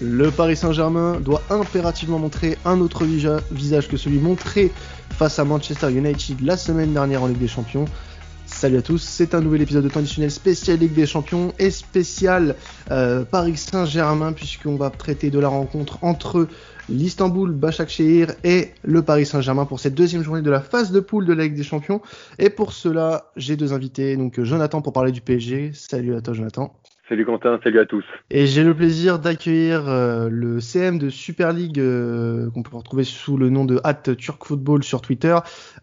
Le Paris Saint-Germain doit impérativement montrer un autre visage que celui montré face à Manchester United la semaine dernière en Ligue des Champions. Salut à tous, c'est un nouvel épisode de traditionnel spécial Ligue des Champions et spécial euh, Paris Saint-Germain puisqu'on va traiter de la rencontre entre l'Istanbul Başakşehir et le Paris Saint-Germain pour cette deuxième journée de la phase de poule de la Ligue des Champions. Et pour cela, j'ai deux invités, donc Jonathan pour parler du PSG. Salut à toi Jonathan. Salut Quentin, salut à tous. Et j'ai le plaisir d'accueillir euh, le CM de Super League euh, qu'on peut retrouver sous le nom de At Turk Football sur Twitter.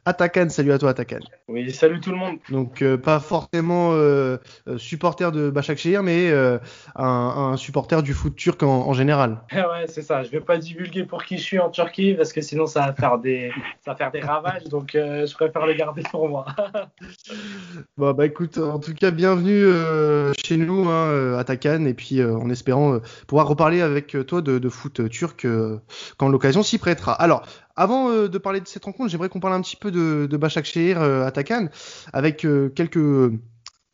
Atakan, salut à toi Atakan. Oui, salut tout le monde. Donc euh, pas forcément supporter de Başakşehir, mais un, un, supporter du foot turc en, en général. ouais, c'est ça. Je vais pas divulguer pour qui je suis en Turquie parce que sinon ça va faire des, ça va faire des ravages. Donc je préfère le garder pour moi. bon bah écoute, en tout cas bienvenue chez nous. Hein, euh, à Takan et puis euh, en espérant euh, pouvoir reparler avec toi de, foot turc quand l'occasion s'y prêtera. Alors, avant de parler de cette rencontre, j'aimerais qu'on parle un petit peu de, de Başakşehir à Takan avec quelques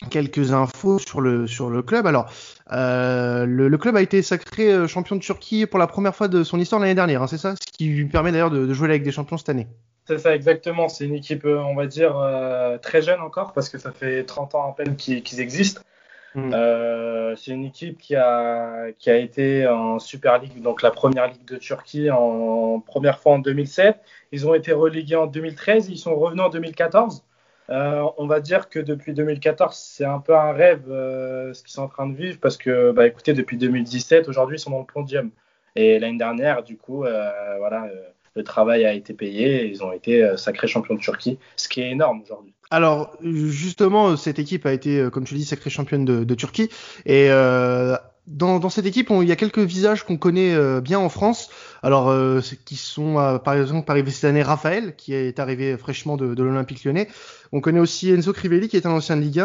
quelques infos sur le sur le club. Alors, le, club a été sacré champion de Turquie pour la première fois de son histoire l'année dernière, hein, c'est ça? Ce qui lui permet d'ailleurs de, jouer avec des champions cette année. C'est ça, exactement. C'est une équipe, on va dire, très jeune encore, parce que ça fait 30 ans à peine qu'ils existent. Mm. Euh, c'est une équipe qui a, qui a été en Super League, donc la première ligue de Turquie, en première fois en 2007. Ils ont été relégués en 2013, ils sont revenus en 2014. Euh, on va dire que depuis 2014, c'est un peu un rêve euh, ce qu'ils sont en train de vivre parce que, bah, écoutez, depuis 2017, aujourd'hui, ils sont dans le podium. Et l'année dernière, du coup, voilà, le travail a été payé et ils ont été sacrés champions de Turquie, ce qui est énorme aujourd'hui. Alors justement, cette équipe a été, euh, comme tu dis, sacrée championne de, Turquie. Et euh, dans, cette équipe, il y a quelques visages qu'on connaît euh, bien en France. Alors, qui sont par exemple arrivés cette année Raphaël, qui est arrivé fraîchement de, l'Olympique Lyonnais. On connaît aussi Enzo Crivelli, qui est un ancien de Ligue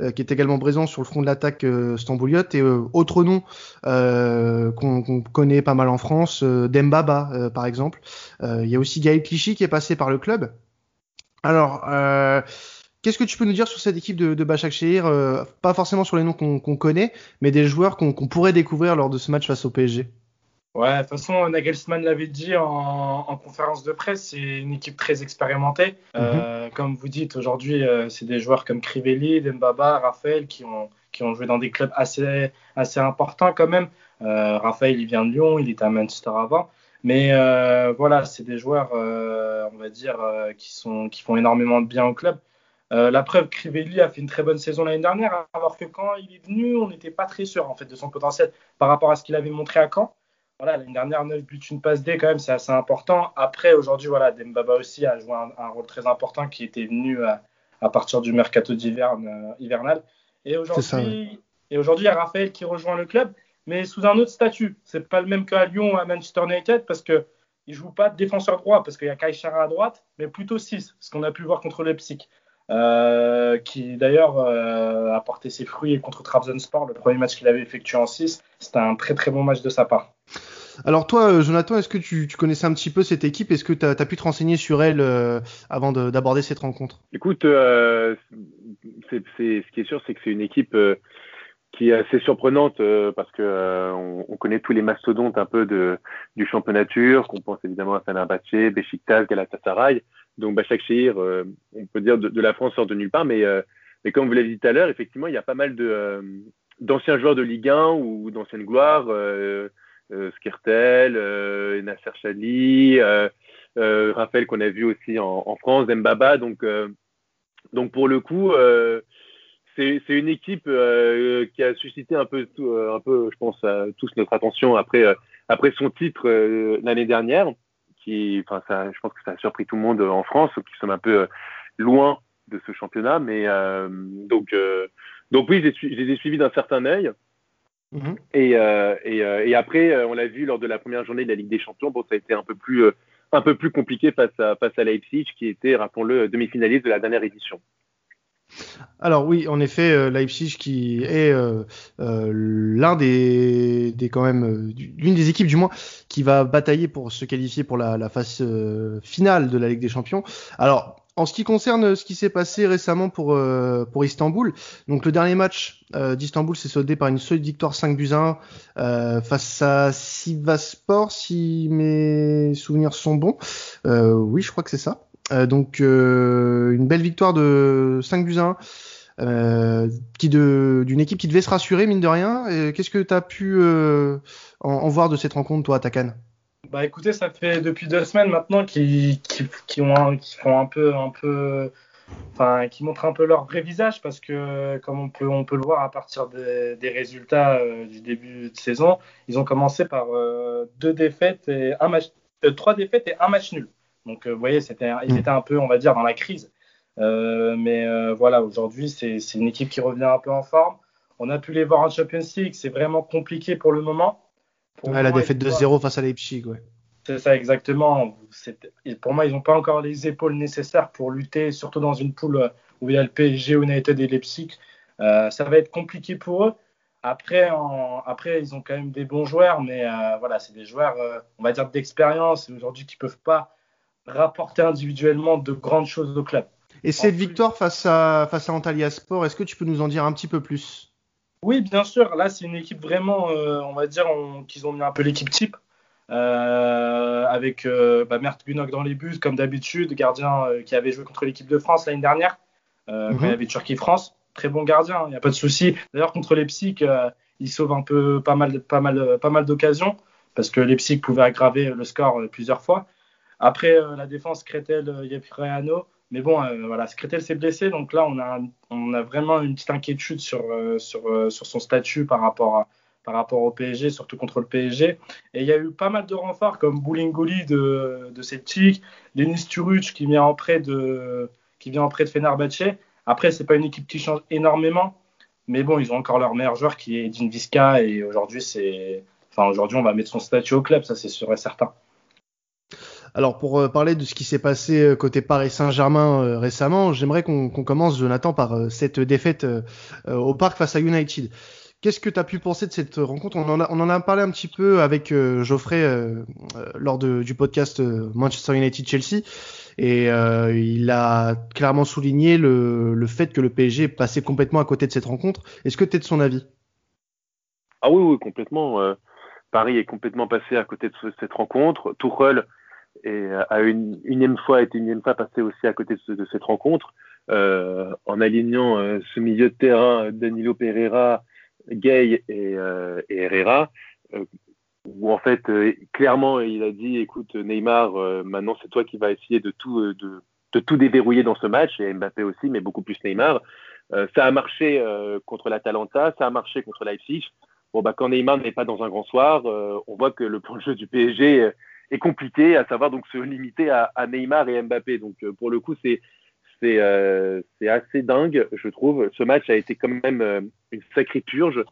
1, qui est également présent sur le front de l'attaque stambouliote. Et autre nom qu'on connaît pas mal en France, Dembaba, par exemple. Il y a aussi Gaël Clichy, qui est passé par le club. Alors, euh, qu'est-ce que tu peux nous dire sur cette équipe de, de Başakşehir euh, Pas forcément sur les noms qu'on connaît, mais des joueurs qu'on pourrait découvrir lors de ce match face au PSG. Ouais, de toute façon, Nagelsmann l'avait dit en, conférence de presse, c'est une équipe très expérimentée. Euh, mhm. Comme vous dites, aujourd'hui, c'est des joueurs comme Crivelli, Dembaba, Raphaël qui ont, qui ont joué dans des clubs assez, assez importants quand même. Raphaël, il vient de Lyon, il était à Manchester avant. Mais euh, voilà, c'est des joueurs, euh, on va dire, euh, qui, sont, qui font énormément de bien au club. La preuve, Crivelli a fait une très bonne saison l'année dernière, alors que quand il est venu, on n'était pas très sûr en fait de son potentiel par rapport à ce qu'il avait montré à Caen. Voilà, l'année dernière, 9 buts, une passe D, quand même, c'est assez important. Après, aujourd'hui, voilà, Dembaba aussi a joué un, rôle très important qui était venu à, partir du mercato d'hiver hivernal. Et aujourd'hui, et aujourd'hui, il y a Raphaël qui rejoint le club mais sous un autre statut. C'est pas le même qu'à Lyon ou à Manchester United parce que il joue pas de défenseur droit parce qu'il y a Kai à droite, mais plutôt 6, ce qu'on a pu voir contre Leipzig. Euh, qui d'ailleurs euh, a porté ses fruits contre Trabzonspor, le premier match qu'il avait effectué en 6. C'était un très très bon match de sa part. Alors toi, euh, Jonathan, est-ce que tu, connaissais un petit peu cette équipe? Est-ce que tu as, pu te renseigner sur elle avant d'aborder cette rencontre? Écoute, ce qui est sûr, c'est que c'est une équipe qui est assez surprenante euh, parce que euh, on, connaît tous les mastodontes un peu de, du championnat turc. On pense évidemment à Fenerbahçe, Beşiktaş, Galatasaray. Donc Başakşehir, euh, on peut dire de, la France sort de nulle part, mais, mais comme vous l'avez dit tout à l'heure, effectivement, il y a pas mal de d'anciens joueurs de Ligue 1 ou d'anciennes gloires, Skirtel, Nasser Chadli, Raphaël qu'on a vu aussi en, en France, Mbaba. Donc donc pour le coup c'est une équipe euh, qui a suscité un peu, euh, un peu, je pense, tous notre attention après, euh, après son titre l'année dernière. Qui, enfin, ça, je pense que ça a surpris tout le monde en France, qui sommes un peu loin de ce championnat. Mais donc, donc oui, je les ai suivis d'un certain œil. Mm-hmm. Et, et, et, après, on l'a vu lors de la première journée de la Ligue des Champions. Bon, ça a été un peu plus, un peu plus compliqué face à, face à Leipzig, qui était, rappelons-le, demi-finaliste de la dernière édition. Alors oui, en effet, euh, Leipzig qui est euh, euh, l'un des, quand même l'une des équipes du moins qui va batailler pour se qualifier pour la, phase finale de la Ligue des Champions. Alors En ce qui concerne ce qui s'est passé récemment pour, Istanbul, donc le dernier match d'Istanbul s'est soldé par une solide victoire 5 buts 1 euh, face à Sivaspor, si mes souvenirs sont bons. oui, je crois que c'est ça. Donc une belle victoire de 5 buts 1 qui d'une équipe qui devait se rassurer mine de rien. Qu'est-ce que tu as pu en, voir de cette rencontre toi, Takan bah écoutez, ça fait depuis deux semaines maintenant qu'ils qui, ont qui font un peu, un peu, enfin, qui montrent un peu leur vrai visage parce que comme on peut, on peut le voir à partir des, résultats euh, du début de saison, ils ont commencé par euh, deux défaites et un match, euh, trois défaites et un match nul. Donc vous voyez, c'était, ils mm. étaient un peu, on va dire, dans la crise. mais voilà, aujourd'hui, c'est, c'est une équipe qui revient un peu en forme. On a pu les voir en Champions League, c'est vraiment compliqué pour le moment. Pour la défaite de 0 face à Leipzig, ouais. C'est ça, exactement. Pour moi, ils n'ont pas encore les épaules nécessaires pour lutter, surtout dans une poule où il y a le PSG, United et Leipzig. Euh, ça va être compliqué pour eux. Après, Après, ils ont quand même des bons joueurs, mais euh, voilà, c'est des joueurs, euh, on va dire, d'expérience aujourd'hui qui ne peuvent pas rapporter individuellement de grandes choses au club. Et cette victoire face à, face à Antalya Sport, est-ce que tu peux nous en dire un petit peu plus? Oui, bien sûr. Là, c'est une équipe vraiment, euh, on va dire, qu'ils ont mis un peu l'équipe type. Euh, avec euh, bah, Mert Gunok dans les buts, comme d'habitude, gardien qui avait joué contre l'équipe de France l'année dernière, quand il y mhm. avait Turquie-France. Très bon gardien, il n'y a pas de souci. D'ailleurs, contre les Psych, il sauve un peu pas mal, pas mal, pas mal d'occasions, parce que les Psych pouvaient aggraver le score plusieurs fois. Après, la défense, Kretel, Yefreano, mais bon, euh, voilà, Skretel s'est blessé, donc là, on a, vraiment une petite inquiétude sur, euh, euh, son statut par rapport, au PSG, surtout contre le PSG. Et il y a eu pas mal de renforts comme Boulingoli de, de Celtic, Denis Turuc qui vient en prêt de, qui vient en prêt de Fenerbahce. Après, c'est pas une équipe qui change énormément, mais bon, ils ont encore leur meilleur joueur qui est Dinviska et aujourd'hui, enfin, aujourd'hui, on va mettre son statut au club, ça c'est sûr et certain. Alors pour euh, parler de ce qui s'est passé euh, côté Paris Saint-Germain euh, récemment, j'aimerais qu'on commence, Jonathan, par cette défaite au parc face à United. Qu'est-ce que tu as pu penser de cette rencontre? On en, a, parlé un petit peu avec Geoffrey lors du podcast Manchester United-Chelsea et il a clairement souligné le, fait que le PSG est passé complètement à côté de cette rencontre. Est-ce que tu es de son avis? Ah oui, oui, complètement. Paris est complètement passé à côté de cette rencontre. Tuchel et a une unième fois été une unième fois passé aussi à côté de, cette rencontre euh, en alignant euh, ce milieu de terrain Danilo Pereira, Gay et, euh, Herrera où en fait clairement il a dit écoute Neymar maintenant c'est toi qui vas essayer de tout de, tout déverrouiller dans ce match et Mbappé aussi mais beaucoup plus Neymar. Ça a marché contre l'Atalanta ça a marché contre Leipzig. Bon bah quand Neymar n'est pas dans un grand soir on voit que le plan de jeu du PSG est compliqué, à savoir donc se limiter à, Neymar et Mbappé. Donc euh, pour le coup, c'est c'est euh, assez dingue, je trouve. Ce match a été quand même euh, une sacrée purge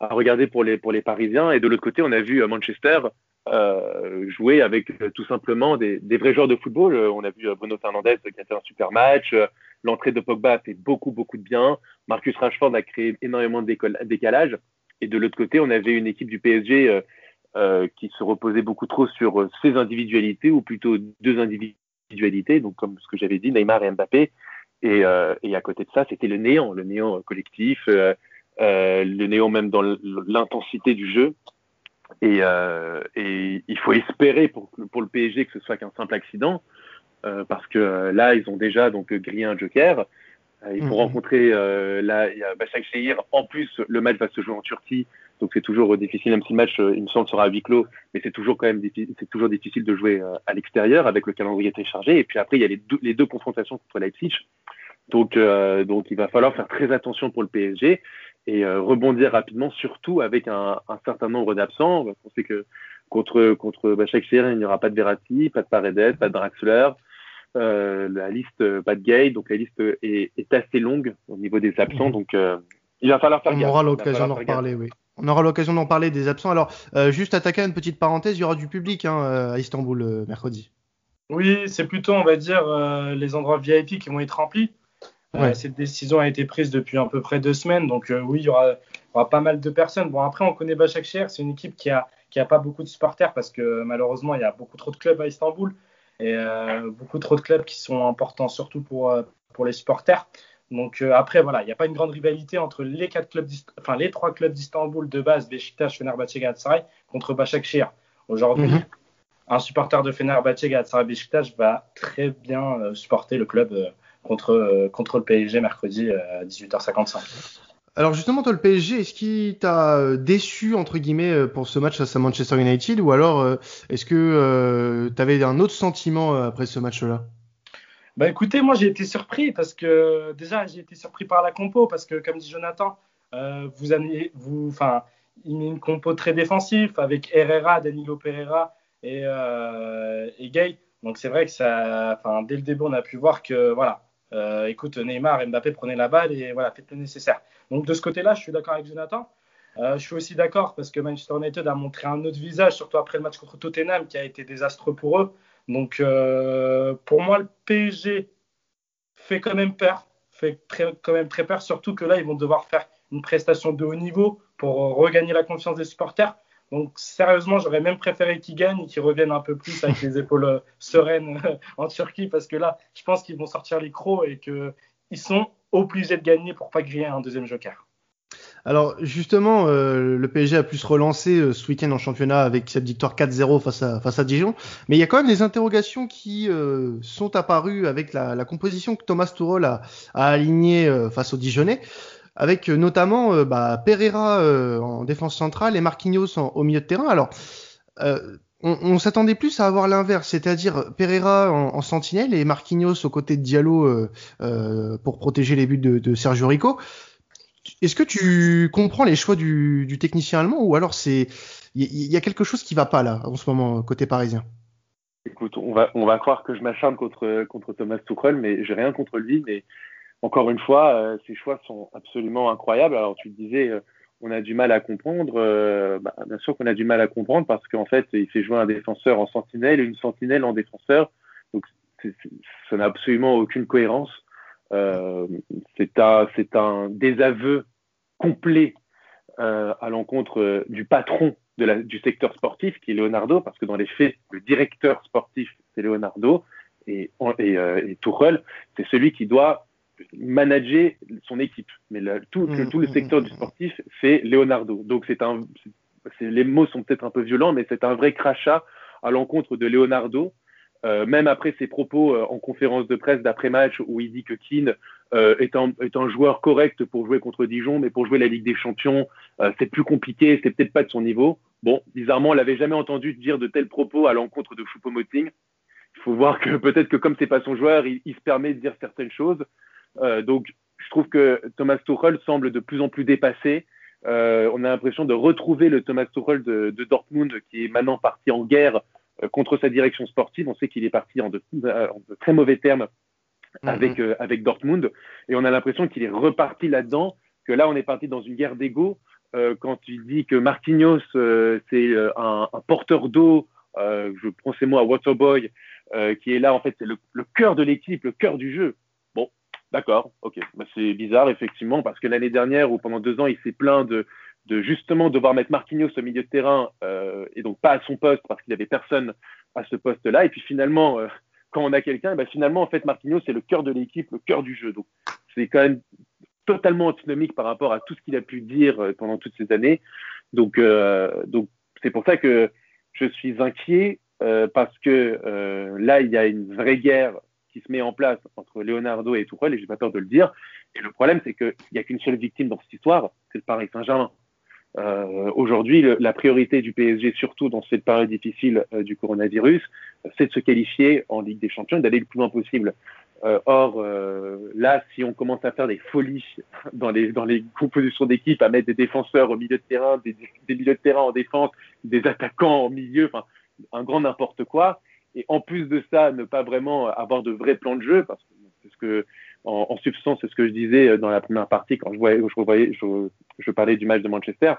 à regarder pour les pour les Parisiens. Et de l'autre côté, on a vu Manchester euh, jouer avec tout simplement des, des, vrais joueurs de football. On a vu Bruno Fernandez qui a fait un super match. L'entrée de Pogba a fait beaucoup beaucoup de bien. Marcus Rashford a créé énormément de décalage. Et de l'autre côté, on avait une équipe du PSG euh, qui se reposait beaucoup trop sur ses individualités, ou plutôt deux individualités, donc comme ce que j'avais dit, Neymar et Mbappé. Et, euh, à côté de ça, c'était le néant, le néant collectif, euh, euh le néant même dans l'intensité du jeu. Et, euh, et, il faut espérer pour, pour le PSG que ce soit qu'un simple accident, parce que là, ils ont déjà donc grillé un joker. Ils vont mmh. rencontrer là, il y a Bachak Shehir. En plus, le match va se jouer en Turquie. Donc c'est toujours difficile, même si le match, euh, il me semble, sera à huis clos, mais c'est toujours quand même c'est toujours difficile de jouer euh, à l'extérieur avec le calendrier très chargé. Et puis après, il y a les deux, les deux confrontations contre Leipzig. Donc, euh, donc il va falloir faire très attention pour le PSG et rebondir rapidement, surtout avec un, un certain nombre d'absents. On sait que contre contre Bachak il n'y aura pas de Verratti, pas de Paredes, pas de Draxler. Euh, la liste, pas de Gay, donc la liste est, est, assez longue au niveau des absents. Mhm. Donc il va falloir faire On aura l'occasion d'en reparler, oui. On aura l'occasion d'en parler des absents. Alors, euh, juste attaquer une petite parenthèse, il y aura du public hein, euh, à Istanbul euh, mercredi. Oui, c'est plutôt, on va dire, les endroits VIP qui vont être remplis. cette décision a été prise depuis à peu près deux semaines, donc oui, il y, aura, pas mal de personnes. Bon, après, on connaît Başakşehir, c'est une équipe qui a, qui a pas beaucoup de supporters parce que malheureusement, il y a beaucoup trop de clubs à Istanbul. Et beaucoup trop de clubs qui sont importants, surtout pour, pour les supporters. Donc après, voilà, il n'y a pas une grande rivalité entre les quatre clubs, enfin les trois clubs d'Istanbul de base, Beşiktaş, Fenerbahçe, Galatasaray, contre Başakşehir. Aujourd'hui, mhm. un supporter de Fenerbahçe, Galatasaray, Beşiktaş va très bien supporter le club contre, contre le PSG mercredi à 18h55. Alors justement, toi, le PSG, est-ce qu'il t'a euh, déçu, entre guillemets, euh, pour ce match face à Manchester United Ou alors, euh, est-ce que tu avais un autre sentiment après ce match-là? Bah écoutez, moi j'ai été surpris parce que déjà j'ai été surpris par la compo parce que comme dit Jonathan, vous avez, vous, enfin, il met une compo très défensive avec Herrera, Danilo Pereira et, et Gay. Donc c'est vrai que ça, enfin, dès le début on a pu voir que voilà, écoute Neymar, Mbappé prenez la balle et voilà faites le nécessaire. Donc de ce côté-là, je suis d'accord avec Jonathan. Euh, je suis aussi d'accord parce que Manchester United a montré un autre visage, surtout après le match contre Tottenham, qui a été désastreux pour eux. Donc euh, pour moi, le PSG fait quand même peur, fait quand même très peur, surtout que là, ils vont devoir faire une prestation de haut niveau pour regagner la confiance des supporters. Donc sérieusement, j'aurais même préféré qu'ils gagnent et qu'ils reviennent un peu plus avec les épaules euh, sereines en Turquie, parce que là, je pense qu'ils vont sortir les crocs et qu'ils sont obligé de gagner pour pas griller un deuxième joker. Alors justement, euh, le PSG a pu se relancer euh, ce week-end en championnat avec cette victoire 4-0 face à, face à Dijon. Mais il y a quand même des interrogations qui euh, sont apparues avec la, composition que Thomas Tuchel a, a alignée face aux Dijonais, avec notamment bah, Pereira en défense centrale et Marquinhos au milieu de terrain. Alors on, s'attendait plus à avoir l'inverse, c'est-à-dire Pereira en, sentinelle et Marquinhos aux côtés de Diallo euh, euh, pour protéger les buts de, Sergio Rico. Est-ce que tu comprends les choix du, technicien allemand ou alors c'est il y, a quelque chose qui va pas là en ce moment côté parisien? Écoute, on va on va croire que je m'acharne contre contre Thomas Tuchel, mais j'ai rien contre lui. Mais encore une fois, euh, ses choix sont absolument incroyables. Alors tu disais on a du mal à comprendre. Euh, bah, bien sûr qu'on a du mal à comprendre parce qu'en fait, il fait jouer un défenseur en sentinelle et une sentinelle en défenseur. Donc, ça n'a absolument aucune cohérence. Euh, c'est un, désaveu complet euh, à l'encontre du patron du secteur sportif, qui est Leonardo, parce que dans les faits, le directeur sportif, c'est Leonardo, et, et, c'est celui qui doit manager son équipe. Mais tout, mm, tout, le mm, secteur mm, du sportif, c'est Leonardo. Donc c'est un, les mots sont peut-être un peu violents, mais c'est un vrai crachat à l'encontre de Leonardo. Euh, même après ses propos euh, en conférence de presse d'après-match où il dit que Keane euh, est, un, est, un, joueur correct pour jouer contre Dijon, mais pour jouer la Ligue des Champions, c'est plus compliqué, c'est peut-être pas de son niveau. Bon, bizarrement, on l'avait jamais entendu dire de tels propos à l'encontre de Choupo-Moting. Il faut voir que peut-être que comme c'est pas son joueur, il, il, se permet de dire certaines choses. Euh, donc, je trouve que Thomas Tuchel semble de plus en plus dépassé. Euh, on a l'impression de retrouver le Thomas Tuchel de, de, Dortmund qui est maintenant parti en guerre euh, contre sa direction sportive. On sait qu'il est parti en de, très mauvais termes avec, mhm. avec Dortmund et on a l'impression qu'il est reparti là-dedans, que là on est parti dans une guerre d'ego quand il dit que Marquinhos c'est un, un, porteur d'eau, je prends ces mots à Waterboy, qui est là en fait c'est le, le cœur de l'équipe, le cœur du jeu. D'accord, ok. Bah, c'est bizarre, effectivement, parce que l'année dernière, ou pendant deux ans, il s'est plaint de, de justement devoir mettre Marquinhos au milieu de terrain euh, et donc pas à son poste parce qu'il n'y avait personne à ce poste-là. Et puis finalement, euh, quand on a quelqu'un, bah, finalement, en fait, Marquinhos, c'est le cœur de l'équipe, le cœur du jeu. Donc c'est quand même totalement antinomique par rapport à tout ce qu'il a pu dire euh, pendant toutes ces années. Donc, euh, donc c'est pour ça que je suis inquiet parce que là, il y a une vraie guerre qui se met en place entre Leonardo et Tourelle, et j'ai pas peur de le dire. Et le problème, c'est qu'il n'y a qu'une seule victime dans cette histoire, c'est le Paris Saint-Germain. Euh, Aujourd'hui, la priorité du PSG, surtout dans cette période difficile euh, du coronavirus, c'est de se qualifier en Ligue des Champions et d'aller le plus loin possible. Euh, or, là, si on commence à faire des folies dans les, compositions d'équipe, à mettre des défenseurs au milieu de terrain, des, des milieux de terrain en défense, des attaquants au milieu, un grand n'importe quoi, et en plus de ça, ne pas vraiment avoir de vrais plans de jeu, parce que c'est ce que, en, en substance, c'est ce que je disais dans la première partie quand je voyais, je revoyais, je, je parlais du match de Manchester.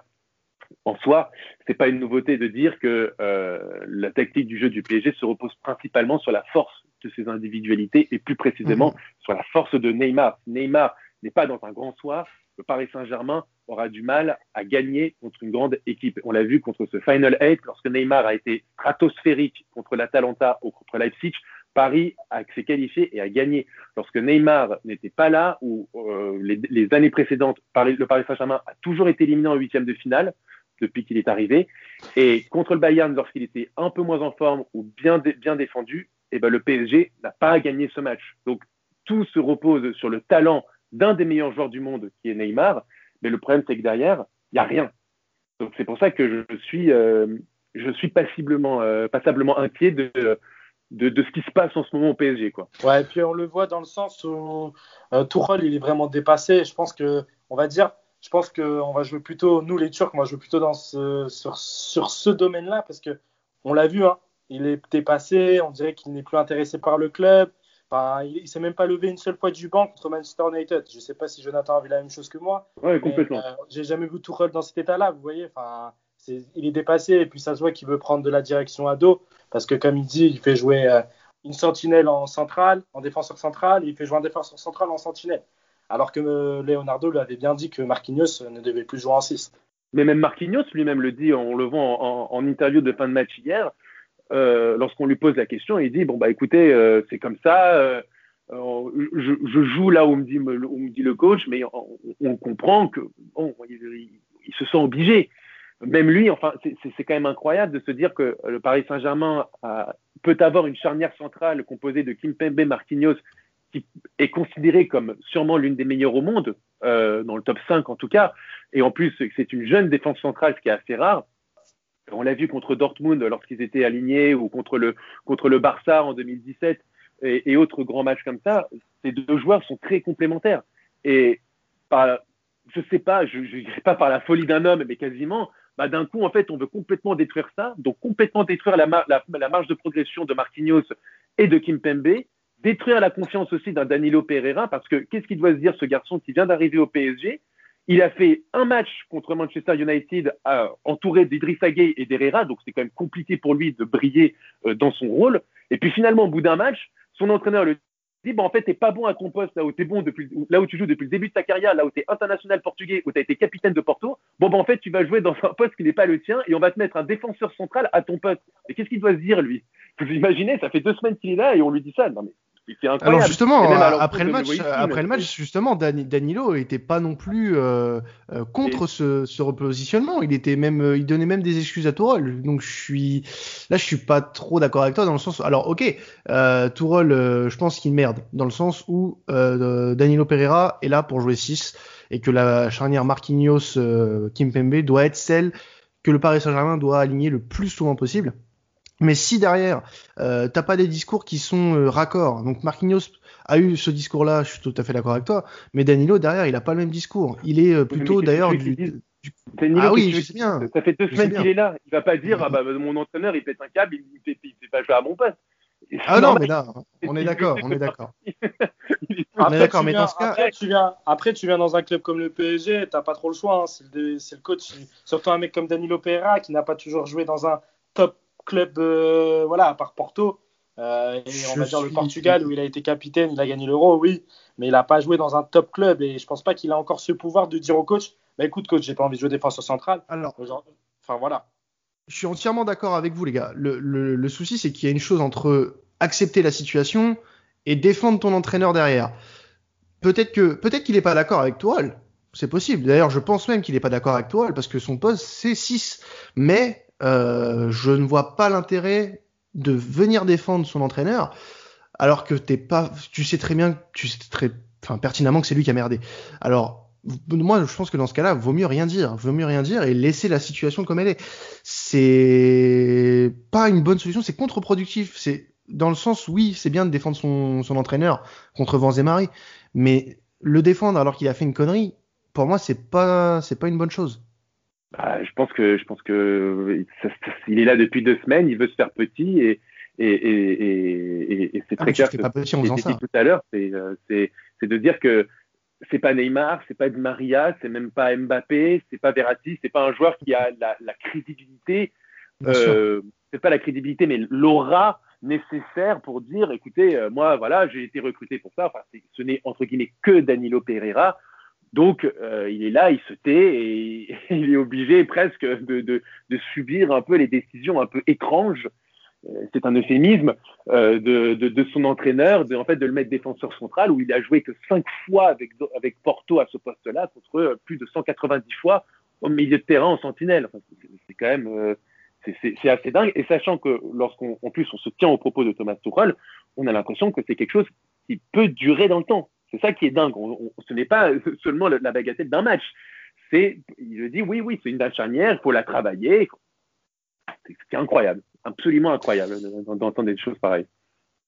En soi, c'est pas une nouveauté de dire que euh, la tactique du jeu du PSG se repose principalement sur la force de ses individualités et plus précisément mmh. sur la force de Neymar. Neymar n'est pas dans un grand soir, le Paris Saint-Germain aura du mal à gagner contre une grande équipe. On l'a vu contre ce Final 8, lorsque Neymar a été stratosphérique contre l'Atalanta ou contre Leipzig, Paris s'est qualifié et a gagné. Lorsque Neymar n'était pas là, ou euh, les, années précédentes, le Paris Saint-Germain a toujours été éliminé en huitième de finale depuis qu'il est arrivé. Et contre le Bayern, lorsqu'il était un peu moins en forme ou bien, bien défendu, eh ben, le PSG n'a pas gagné ce match. Donc tout se repose sur le talent d'un des meilleurs joueurs du monde, qui est Neymar. Mais le problème, c'est que derrière, il n'y a rien. Donc c'est pour ça que je suis, euh, je suis passiblement, euh, passablement inquiet de, de, ce qui se passe en ce moment au PSG. Quoi. Ouais, et puis on le voit dans le sens où euh, il est vraiment dépassé. Je pense que, on va dire, je pense qu'on va jouer plutôt, nous les Turcs, on va jouer plutôt dans ce, sur, sur ce domaine-là parce que on l'a vu, hein, il est dépassé, on dirait qu'il n'est plus intéressé par le club. Enfin, il, ne s'est même pas levé une seule fois du banc contre Manchester United. Je ne sais pas si Jonathan a vu la même chose que moi. Oui, complètement. Euh, j'ai jamais vu Tourelle dans cet état-là, vous voyez. Enfin, il est dépassé et puis ça se voit qu'il veut prendre de la direction à dos parce que comme il dit, il fait jouer euh, une sentinelle en centrale, en défenseur central, et il fait jouer un défenseur central en sentinelle. Alors que euh, Leonardo lui avait bien dit que Marquinhos ne devait plus jouer en 6. Mais même Marquinhos lui-même le dit, on le voit en, interview de fin de match hier, euh, lorsqu'on lui pose la question, il dit bon bah écoutez, c'est comme ça, je, joue là où me dit, me dit le coach, mais on, comprend que se sent obligé même lui, enfin, c'est quand même incroyable de se dire que le Paris Saint-Germain peut avoir une charnière centrale composée de Kimpembe, Marquinhos, qui est considérée comme sûrement l'une des meilleures au monde, euh, dans le top 5 en tout cas, et en plus c'est une jeune défense centrale, ce qui est assez rare. On l'a vu contre Dortmund lorsqu'ils étaient alignés, ou contre le, contre le Barça en 2017, et, et autres grands matchs comme ça. Ces deux joueurs sont très complémentaires. Et par, je sais pas, je ne dirais pas par la folie d'un homme, mais quasiment, bah, d'un coup, en fait, on veut complètement détruire ça, donc complètement détruire la, marge de progression de Marquinhos et de Kimpembe, détruire la confiance aussi d'un Danilo Pereira, parce que qu'est-ce qu'il doit se dire, ce garçon qui vient d'arriver au PSG Il a fait un match contre Manchester United euh, entouré d'Idrissa Gueye et d'Herrera, donc c'est quand même compliqué pour lui de briller euh, dans son rôle. Et puis finalement, au bout d'un match, son entraîneur le dit bon, en fait, t'es pas bon à ton poste là où t'es bon depuis, là où tu joues depuis le début de ta carrière, là où t'es international portugais, où t'as été capitaine de Porto. Bon, ben, en fait, tu vas jouer dans un poste qui n'est pas le tien et on va te mettre un défenseur central à ton poste. Et qu'est-ce qu'il doit se dire, lui? Vous imaginez, ça fait deux semaines qu'il est là et on lui dit ça. Non, mais alors justement, après le match, après le match, justement, Danilo était pas non plus euh, euh, contre ce, ce, repositionnement. Il était même, euh, il donnait même des excuses à Tourelle. Donc je suis, là, je suis pas trop d'accord avec toi dans le sens. Alors ok, euh, Tourelle, je pense qu'il merde dans le sens où Danilo Pereira est là pour jouer 6 et que la charnière Marquinhos Kimpembe doit être celle que le Paris Saint-Germain doit aligner le plus souvent possible. Mais si derrière, euh, t'as pas des discours qui sont euh, raccords, donc Marquinhos a eu ce discours-là, je suis tout à fait d'accord avec toi, mais Danilo derrière, il a pas le même discours. Il est euh, plutôt d'ailleurs du, ah oui, je sais bien. Ça fait deux semaines qu'il est là. Il va pas dire ah bah mon entraîneur il pète un câble, il fait, il fait pas jouer à mon poste. Ah non, mais là, on est d'accord, on est d'accord. on est d'accord, mais dans ce cas. Après tu, viens, après, tu viens dans un club comme le PSG, t'as pas trop le choix. Hein. C'est le, le, coach, surtout un mec comme Danilo Pereira qui n'a pas toujours joué dans un top club, euh, voilà, à part Porto. Euh, et on va dire le Portugal où il a été capitaine, il a gagné l'Euro, oui, mais il n'a pas joué dans un top club et je pense pas qu'il a encore ce pouvoir de dire au coach, bah écoute coach, j'ai pas envie de jouer défenseur central. Alors, enfin voilà. Je suis entièrement d'accord avec vous les gars. Le, le, souci c'est qu'il y a une chose entre accepter la situation et défendre ton entraîneur derrière. Peut-être que peut-être qu'il n'est pas d'accord avec toi, c'est possible. D'ailleurs, je pense même qu'il n'est pas d'accord avec toi parce que son poste c'est 6. Mais euh, je ne vois pas l'intérêt de venir défendre son entraîneur alors que t'es pas, tu sais très bien, tu sais très, enfin pertinemment que c'est lui qui a merdé. Alors moi, je pense que dans ce cas-là, vaut mieux rien dire, vaut mieux rien dire et laisser la situation comme elle est. C'est pas une bonne solution, c'est contre-productif. C'est dans le sens, oui, c'est bien de défendre son, son entraîneur contre Marie mais le défendre alors qu'il a fait une connerie, pour moi, c'est pas, c'est pas une bonne chose. Bah, je pense que je pense que il est là depuis deux semaines, il veut se faire petit et et, et, et, c'est ah, très clair. Que, pas petit en ça. tout à l'heure, euh, c'est c'est de dire que c'est pas Neymar, c'est pas Di Maria, c'est même pas Mbappé, c'est pas Verratti, c'est pas un joueur qui a la, la crédibilité, euh, c'est pas la crédibilité, mais l'aura nécessaire pour dire, écoutez, euh, moi voilà, j'ai été recruté pour ça. Enfin, ce n'est entre guillemets que Danilo Pereira Donc, euh, il est là, il se tait et il est obligé presque de, de, de, subir un peu les décisions un peu étranges. Euh, c'est un euphémisme euh, de, de, son entraîneur, de, en fait, de le mettre défenseur central, où il a joué que cinq fois avec, avec Porto à ce poste-là, contre plus de 190 fois au milieu de terrain en sentinelle. C'est quand même c'est assez dingue. Et sachant que lorsqu'on en plus on se tient au propos de Thomas Tuchel, on a l'impression que c'est quelque chose qui peut durer dans le temps. C'est ça qui est dingue. ce n'est pas seulement la, bagatelle d'un match. C'est, il le dit, oui, oui, c'est une date charnière, il faut la travailler. C'est incroyable, absolument incroyable d'entendre des choses pareilles.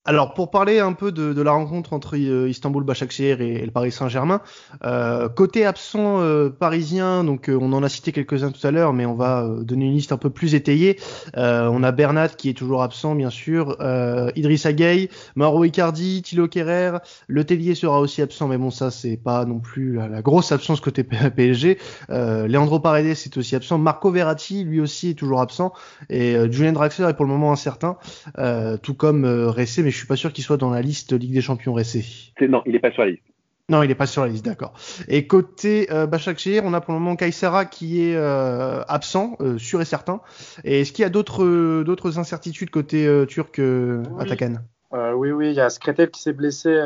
Alors pour parler un peu de, la rencontre entre euh, Istanbul Başakşehir et, et, le Paris Saint-Germain, euh, côté absent euh, parisien, donc euh, on en a cité quelques-uns tout à l'heure, mais on va donner une liste un peu plus étayée. on a Bernat qui est toujours absent bien sûr, Idrissa Gueye, Mauro Icardi, Thilo Kerrer, Le Tellier sera aussi absent, mais bon ça c'est pas non plus la, grosse absence côté PSG. Leandro Paredes est aussi absent, Marco Verratti lui aussi est toujours absent et Julien Draxler est pour le moment incertain, tout comme Ressé, mais je suis pas sûr qu'il soit dans la liste Ligue des Champions récée. Non, il n'est pas sur la liste. Non, il n'est pas sur la liste, d'accord. Et côté euh, on a pour le moment Kaysera qui est euh, absent, euh, sûr et certain. Et est-ce qu'il y a d'autres euh, d'autres incertitudes côté turc à Takan Oui, oui, il y a Skretel qui s'est blessé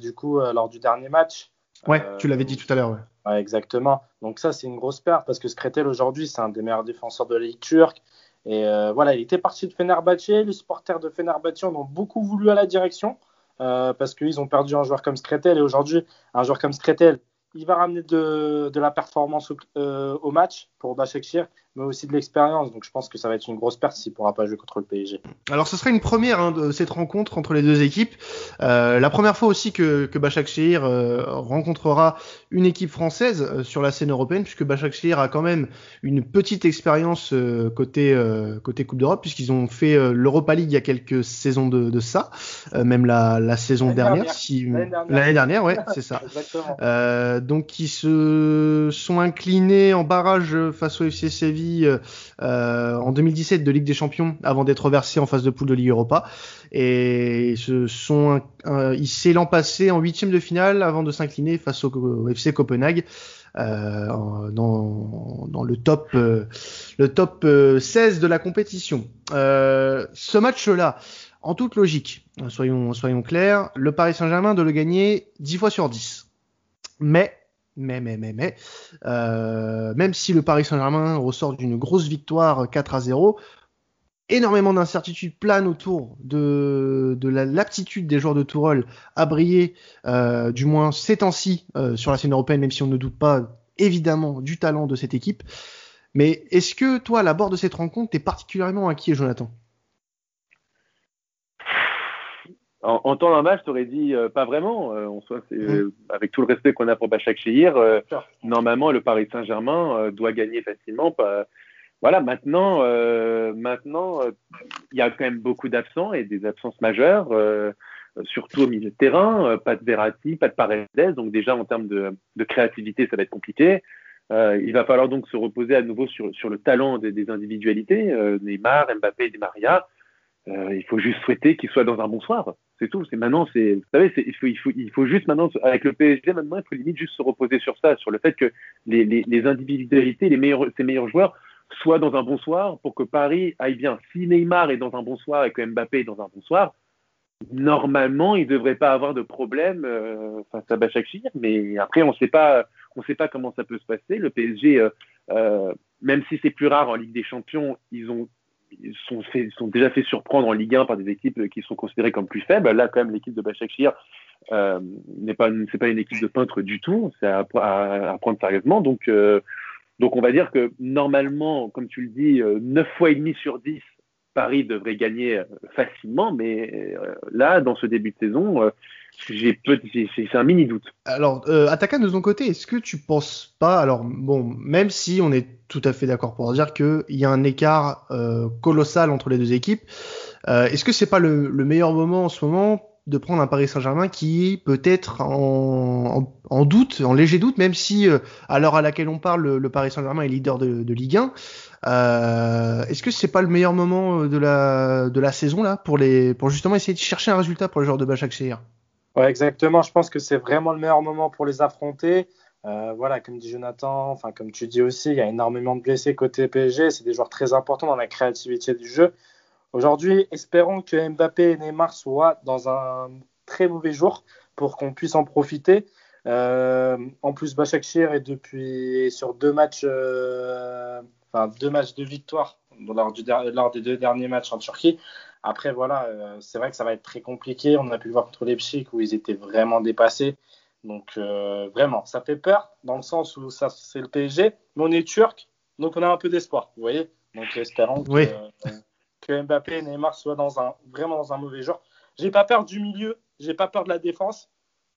du coup lors du dernier match. Ouais, tu l'avais dit tout à l'heure. Ouais. exactement. Donc ça, c'est une grosse perte parce que Skretel aujourd'hui, c'est un des meilleurs défenseurs de la Ligue turque. Et euh, voilà, il était parti de Fenerbahçe. Les supporters de Fenerbahçe en ont beaucoup voulu à la direction euh, parce qu'ils ont perdu un joueur comme Skretel. Et aujourd'hui, un joueur comme Skretel, il va ramener de, la performance au, euh, au match pour Başakşehir mais aussi de l'expérience. Donc je pense que ça va être une grosse perte s'il ne pourra pas jouer contre le PSG. Alors ce serait une première hein, de cette rencontre entre les deux équipes. Euh, la première fois aussi que, que Başakşehir euh, rencontrera une équipe française euh, sur la scène européenne, puisque Başakşehir a quand même une petite expérience côté côté Coupe d'Europe, puisqu'ils ont fait l'Europa League il y a quelques saisons de, de ça, même la, la saison dernière, l'année dernière, ouais, c'est ça. donc ils se sont inclinés en barrage face au FC Séville euh, en 2017 de Ligue des Champions avant d'être versé en phase de poule de Ligue Europa. Et ce sont, il s'est l'an passé en huitième de finale avant de s'incliner face au, FC Copenhague. Euh, dans, le top euh, le top 16 de la compétition. ce match-là, en toute logique, soyons soyons clairs, le Paris Saint-Germain doit le gagner 10 fois sur 10. Mais mais, mais, mais, mais, euh, même si le Paris Saint-Germain ressort d'une grosse victoire 4 à 0, énormément d'incertitudes planent autour de, de l'aptitude des joueurs de Tourelle à briller, euh, du moins ces temps-ci, euh, sur la scène européenne, même si on ne doute pas évidemment du talent de cette équipe. Mais est-ce que toi, à la bord de cette rencontre, tu es particulièrement inquiet, Jonathan? En, en temps d'un match, tu aurais dit euh, pas vraiment. Euh, on soit, mmh. avec tout le respect qu'on a pour Bachak Shehir, euh, normalement le Paris Saint-Germain doit gagner facilement. Pas, voilà, maintenant, maintenant, il y a quand même beaucoup d'absents et des absences majeures, surtout au milieu de terrain. pas de Verratti, pas de Paredes, donc déjà en termes de, de créativité, ça va être compliqué. il va falloir donc se reposer à nouveau sur, sur le talent des, des individualités, Neymar, Mbappé, Di Maria. Il faut juste souhaiter qu'ils soient dans un bon soir. C'est tout. C'est maintenant, c'est, vous savez, il faut, il faut, il faut juste maintenant, avec le PSG, maintenant, il faut limite juste se reposer sur ça, sur le fait que les, individualités, les meilleurs, ces meilleurs joueurs soient dans un bon soir pour que Paris aille bien. Si Neymar est dans un bon soir et que Mbappé est dans un bon soir, normalement, il ne devrait pas avoir de problème euh, face à Bachakshir. Mais après, on ne sait pas, comment ça peut se passer. Le PSG, euh, euh, même si c'est plus rare en Ligue des Champions, ils ont sont, sont déjà fait surprendre en Ligue 1 par des équipes qui sont considérées comme plus faibles. Là, quand même, l'équipe de Bachakshir euh, n'est pas, c'est pas une équipe de peintres du tout. C'est à, à, prendre sérieusement. Donc, euh, donc, on va dire que normalement, comme tu le dis, euh, 9 fois et demi sur 10, Paris devrait gagner euh, facilement. Mais euh, là, dans ce début de saison, j'ai c'est un mini doute. Alors, euh, de ton côté, est-ce que tu penses pas, alors bon, même si on est tout à fait d'accord pour dire qu'il y a un écart euh, colossal entre les deux équipes, euh, est-ce que c'est pas le, le, meilleur moment en ce moment de prendre un Paris Saint-Germain qui peut être en, doute, en léger doute, même si euh, à l'heure à laquelle on parle, le, le Paris Saint-Germain est leader de, Ligue 1. Euh, Est-ce que c'est pas le meilleur moment de la saison là pour les pour justement essayer de chercher un résultat pour les joueurs de Bachak Shehir Ouais, exactement. Je pense que c'est vraiment le meilleur moment pour les affronter. voilà, comme dit Jonathan, enfin comme tu dis aussi, il y a énormément de blessés côté PSG. C'est des joueurs très importants dans la créativité du jeu. Aujourd'hui, espérons que Mbappé et Neymar soient dans un très mauvais jour pour qu'on puisse en profiter. Euh, en plus, Başakşehir est depuis sur deux matchs, euh, enfin deux matchs de victoire lors, des deux derniers matchs en Turquie. Après, voilà, euh, c'est vrai que ça va être très compliqué. On a pu le voir contre les Leipzig où ils étaient vraiment dépassés. Donc vraiment, ça fait peur dans le sens où ça c'est le PSG, mais on est turc, donc on a un peu d'espoir. Vous voyez Donc espérons que, que, Mbappé et Neymar soient dans un vraiment dans un mauvais jour. J'ai pas peur du milieu, j'ai pas peur de la défense.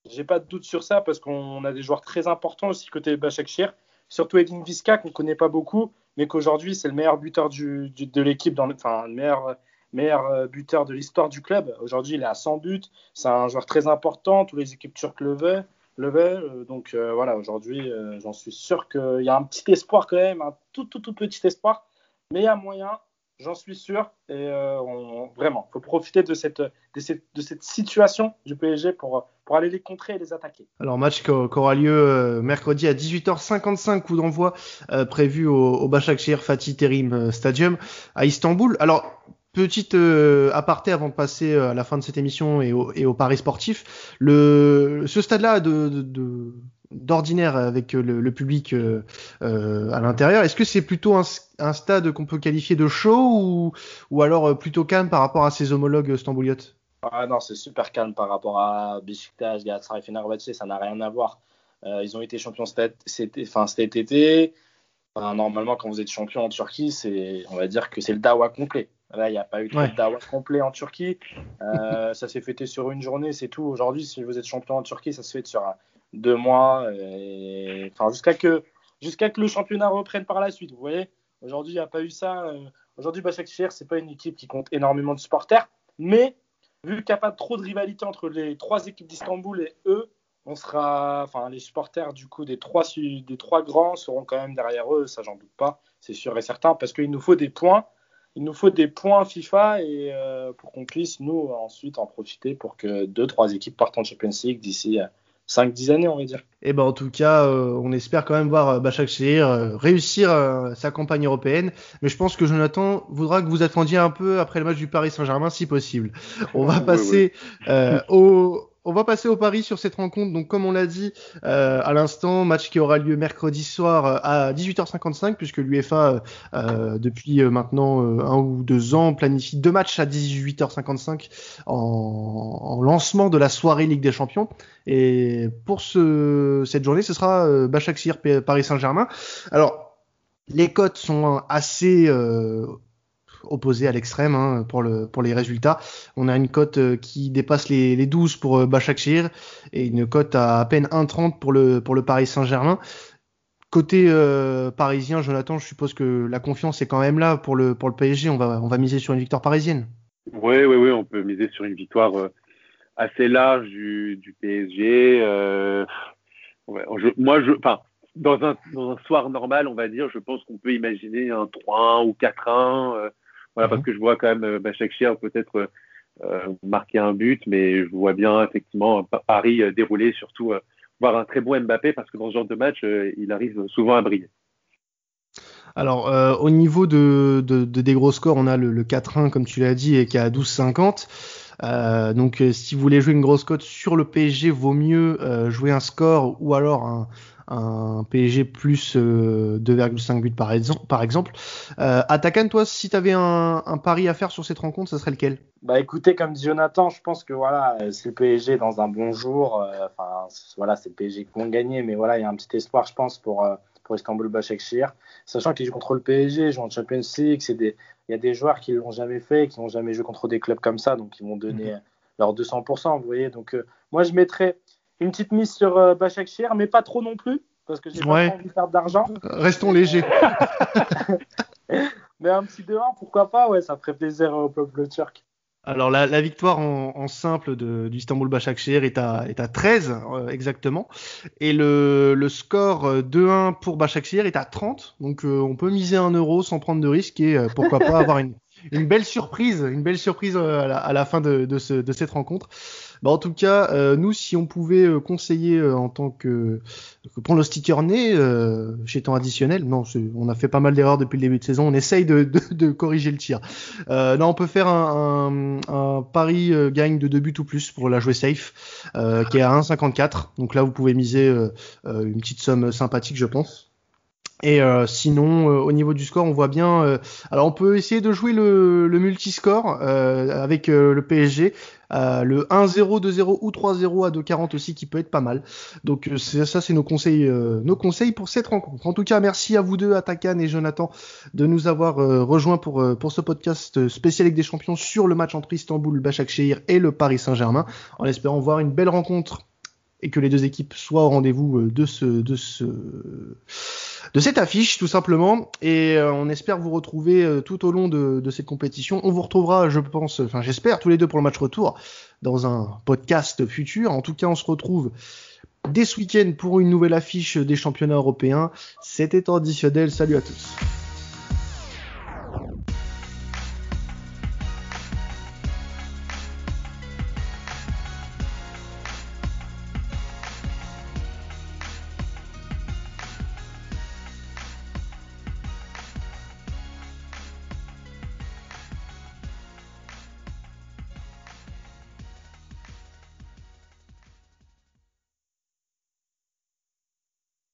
J'ai pas de doute sur ça parce qu'on a des joueurs très importants aussi côté Başakşehir. Surtout Edin Visca qu'on connaît pas beaucoup, mais qu'aujourd'hui c'est le meilleur buteur du, de l'équipe, enfin le meilleur, meilleur euh, buteur de l'histoire du club. Aujourd'hui il est à 100 buts, c'est un joueur très important. Toutes les équipes turques le veulent. Le veulent donc euh, voilà, aujourd'hui euh, j'en suis sûr qu'il y a un petit espoir quand même, un tout tout tout petit espoir, mais il y a moyen j'en suis sûr. Et euh, vraiment, il faut profiter de cette, de cette, situation du PSG pour, pour aller les contrer et les attaquer. Alors, match qui aura lieu euh, mercredi à 18h55, coup d'envoi euh, prévu au, au Başakşehir Fatih Terim Stadium à Istanbul. Alors, Petite aparté avant de passer à la fin de cette émission et au, et au Paris sportif. Ce stade-là de, de, d'ordinaire avec le, public euh, euh, à l'intérieur. Est-ce que c'est plutôt un, stade qu'on peut qualifier de chaud ou, alors euh, plutôt calme par rapport à ses homologues stambouliotes ah non, c'est super calme par rapport à Besiktas, Galatasaray, Fenerbahçe, ça n'a rien à voir. ils ont été champions cet, enfin, cet été. normalement, quand vous êtes champion en Turquie, c'est, on va dire que c'est le dawa complet. Là, il n'y a pas eu de dawa complet en Turquie. ça s'est fêté sur une journée, c'est tout. Aujourd'hui, si vous êtes champion en Turquie, ça se fait sur deux mois, et, enfin jusqu'à que jusqu'à que le championnat reprenne par la suite. Vous voyez, aujourd'hui il n'y a pas eu ça. Euh, aujourd'hui, Başakşehir c'est pas une équipe qui compte énormément de supporters, mais vu qu'il n'y a pas trop de rivalité entre les trois équipes d'Istanbul et eux, on sera, enfin les supporters du coup des trois des trois grands seront quand même derrière eux, ça j'en doute pas, c'est sûr et certain, parce qu'il nous faut des points. Il nous faut des points FIFA et euh, pour qu'on puisse nous ensuite en profiter pour que deux trois équipes partent en Champions League d'ici 5-10 années, on va dire. Et eh ben en tout cas, euh, on espère quand même voir euh, Bachak Shehir euh, réussir sa campagne européenne. Mais je pense que Jonathan voudra que vous attendiez un peu après le match du Paris Saint-Germain, si possible. On va passer au on va passer au pari sur cette rencontre. Donc, comme on l'a dit euh, à l'instant, match qui aura lieu mercredi soir euh, à 18h55, puisque l'UEFA, euh, depuis maintenant un ou deux ans, planifie deux matchs à 18h55 en, lancement de la soirée Ligue des Champions. Et pour ce, cette journée, ce sera euh, Paris Saint-Germain. Alors, les cotes sont assez opposé à l'extrême hein, pour, le, pour les résultats. On a une cote euh, qui dépasse les, les 12 pour euh, Başakşehir et une cote à à peine 1,30 pour le, pour le Paris Saint-Germain. Côté euh, parisien, Jonathan, je suppose que la confiance est quand même là pour le, pour le PSG. On va, on va miser sur une victoire parisienne. Oui, oui, oui, on peut miser sur une victoire assez large du, PSG. Euh, moi, je, enfin, dans un, dans un soir normal, on va dire, je pense qu'on peut imaginer un 3-1 ou 4-1. Voilà, parce mhm. que je vois quand même euh, Bachakshir peut-être euh, marquer un but, mais je vois bien effectivement Paris euh, dérouler, surtout voir un très bon Mbappé, parce que dans ce genre de match, il arrive souvent à briller. Alors, au niveau de, de, des gros scores, on a le, le 4-1, comme tu l'as dit, et qui est à 12,50. Euh, donc, si vous voulez jouer une grosse cote sur le PSG, vaut mieux jouer un score ou alors un, un PSG plus 2,5 euh, buts par, exemple. Par exemple. Euh, Atakan, toi, si tu avais un, un, pari à faire sur cette rencontre, ce serait lequel? Bah écoutez, comme dit Jonathan, je pense que voilà, c'est le PSG dans un bon jour. Euh, enfin, voilà, c'est le PSG qui vont gagner, mais voilà, il y a un petit espoir, je pense, pour, euh, pour Istanbul Başakşehir. Sachant qu'ils jouent contre le PSG, ils jouent en Champions League, c'est des, il y a des joueurs qui l'ont jamais fait, qui n'ont jamais joué contre des clubs comme ça, donc ils vont donner mhm. leur 200%, vous voyez. Donc moi, je mettrais une petite mise sur euh, Başakşehir, mais pas trop non plus, parce que j'ai pas envie de perdre d'argent. Restons légers. mais un petit 2-1, pourquoi pas, ouais, ça ferait plaisir au peuple turc. Alors la, la victoire en, en simple de, du Istanbul Başakşehir est à, est à 13 euh, exactement et le, le score 2-1 euh, pour Başakşehir est à 30 donc euh, on peut miser un euro sans prendre de risque et pourquoi pas avoir une, une belle surprise, une belle surprise à la, fin de, de, ce, de cette rencontre. Bah, en tout cas, euh, nous, si on pouvait euh, conseiller euh, en tant que, le sticker né chez temps additionnel, non, on a fait pas mal d'erreurs depuis le début de saison. On essaye de, de, de corriger le tir. Euh, non, on peut faire un, un, un pari gagne de 2 buts ou plus pour la jouer safe, qui est à 1,54. Donc là, vous pouvez miser une petite somme sympathique, je pense. Et euh, sinon, euh, au niveau du score, on voit bien. Euh, alors, on peut essayer de jouer le, le multiscore avec le PSG. le 1-0, 2-0 ou 3-0 à 2-40 aussi qui peut être pas mal. Donc ça c'est nos conseils, nos conseils pour cette rencontre. En tout cas, merci à vous deux, Atakan et Jonathan, de nous avoir rejoints pour, pour ce podcast spécial avec des champions sur le match entre Istanbul, Başakşehir et le Paris Saint-Germain, en espérant voir une belle rencontre et que les deux équipes soient au rendez-vous de ce, de ce de cette affiche tout simplement et euh, on espère vous retrouver euh, tout au long de, de, cette compétition. On vous retrouvera, je pense, enfin j'espère tous les deux pour le match retour dans un podcast futur. En tout cas, on se retrouve dès ce week-end pour une nouvelle affiche des championnats européens. C'était traditionnel. Salut à tous.